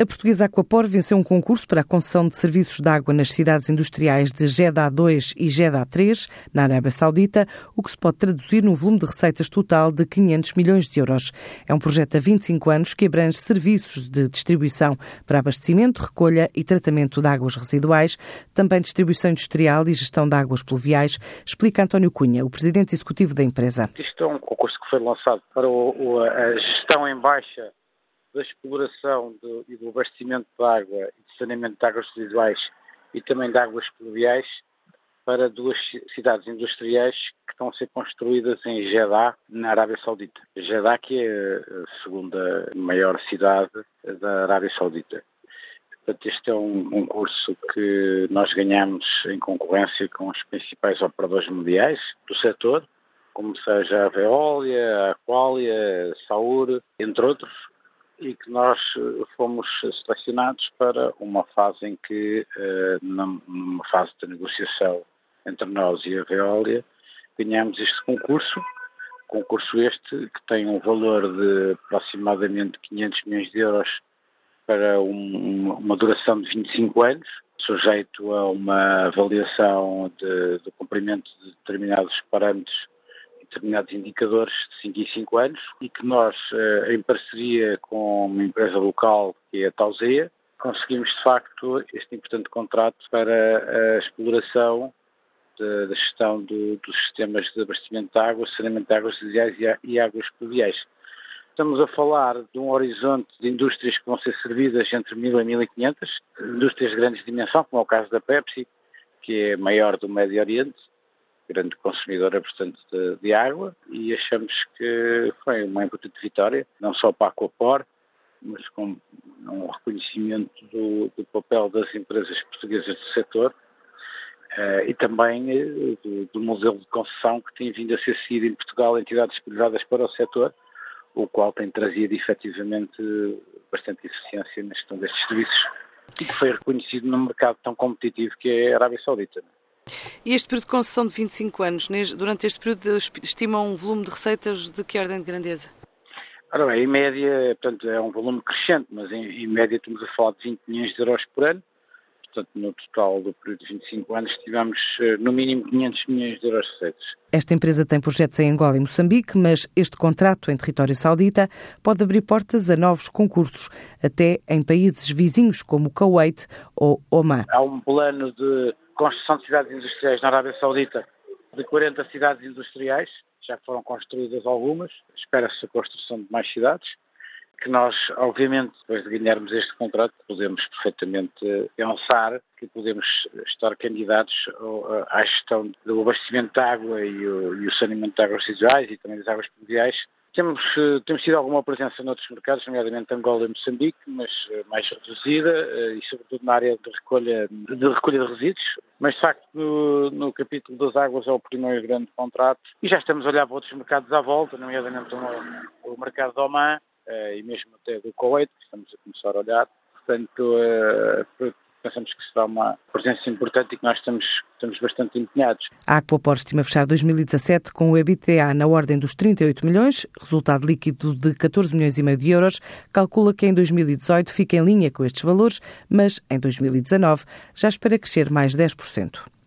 A portuguesa Aquapor venceu um concurso para a concessão de serviços de água nas cidades industriais de Jeddah 2 e Jeddah 3, na Arábia Saudita, o que se pode traduzir num volume de receitas total de 500 milhões de euros. É um projeto há 25 anos que abrange serviços de distribuição para abastecimento, recolha e tratamento de águas residuais, também distribuição industrial e gestão de águas pluviais, explica António Cunha, o presidente executivo da empresa. Isto é um concurso que foi lançado para a gestão em baixa da exploração de, e do abastecimento de água e de saneamento de águas residuais e também de águas pluviais para duas cidades industriais que estão a ser construídas em Jeddah, na Arábia Saudita. Jeddah, que é a segunda maior cidade da Arábia Saudita. Portanto, este é um concurso que nós ganhamos em concorrência com os principais operadores mundiais do setor, como seja a Veolia, a Aqualia, a Saur, entre outros, e que nós eh, fomos selecionados para uma fase em que, eh, numa fase de negociação entre nós e a Veolia, ganhamos este concurso, concurso este que tem um valor de aproximadamente 500 milhões de euros para um, uma duração de 25 anos, sujeito a uma avaliação do cumprimento de determinados parâmetros determinados indicadores de 5 em 5 anos e que nós, eh, em parceria com uma empresa local, que é a Tauseia, conseguimos de facto este importante contrato para a exploração da gestão do, dos sistemas de abastecimento de água, saneamento de águas residuais e águas pluviais. Estamos a falar de um horizonte de indústrias que vão ser servidas entre 1.000 e 1.500, indústrias de grande dimensão, como é o caso da Pepsi, que é maior do Médio Oriente, grande consumidora, portanto, de, de, água e achamos que foi uma importante vitória, não só para a Aquapor, mas com um reconhecimento do, do papel das empresas portuguesas do setor uh, e também uh, do, do, modelo de concessão que tem vindo a ser seguido em Portugal, entidades privadas para o setor, o qual tem trazido efetivamente bastante eficiência na gestão destes serviços e que foi reconhecido num mercado tão competitivo que é a Arábia Saudita. E este período de concessão de 25 anos, durante este período estimam um volume de receitas de que ordem de grandeza? Ora bem, em média, portanto, é um volume crescente, mas em, em média estamos a falar de 20 milhões de euros por ano. Portanto, no total do período de 25 anos tivemos eh, no mínimo 500 milhões de euros de receitas. Esta empresa tem projetos em Angola e Moçambique, mas este contrato em território saudita pode abrir portas a novos concursos, até em países vizinhos como Kuwait ou Oman. Há um plano de construção de cidades industriais na Arábia Saudita de 40 cidades industriais, já foram construídas algumas, espera-se a construção de mais cidades, que nós, obviamente, depois de ganharmos este contrato, podemos perfeitamente pensar que podemos estar candidatos à gestão do abastecimento de água e o, e o saneamento de águas residuais e também das águas pluviais temos, eh, temos tido alguma presença noutros mercados, nomeadamente Angola e Moçambique, mas eh, mais reduzida eh, e sobretudo na área de recolha de, recolha de resíduos. Mas de facto no, no capítulo das águas é o primeiro grande contrato e já estamos a olhar para outros mercados à volta, nomeadamente o, o mercado do Oman e mesmo até do Kuwait, que estamos a começar a olhar. Portanto, pensamos que será uma presença importante e que nós estamos, estamos bastante empenhados. A Aquapor estima fechar 2017 com o EBITDA na ordem dos 38 milhões, resultado líquido de 14 milhões e meio de euros. Calcula que em 2018 fica em linha com estes valores, mas em 2019 já espera crescer mais 10%.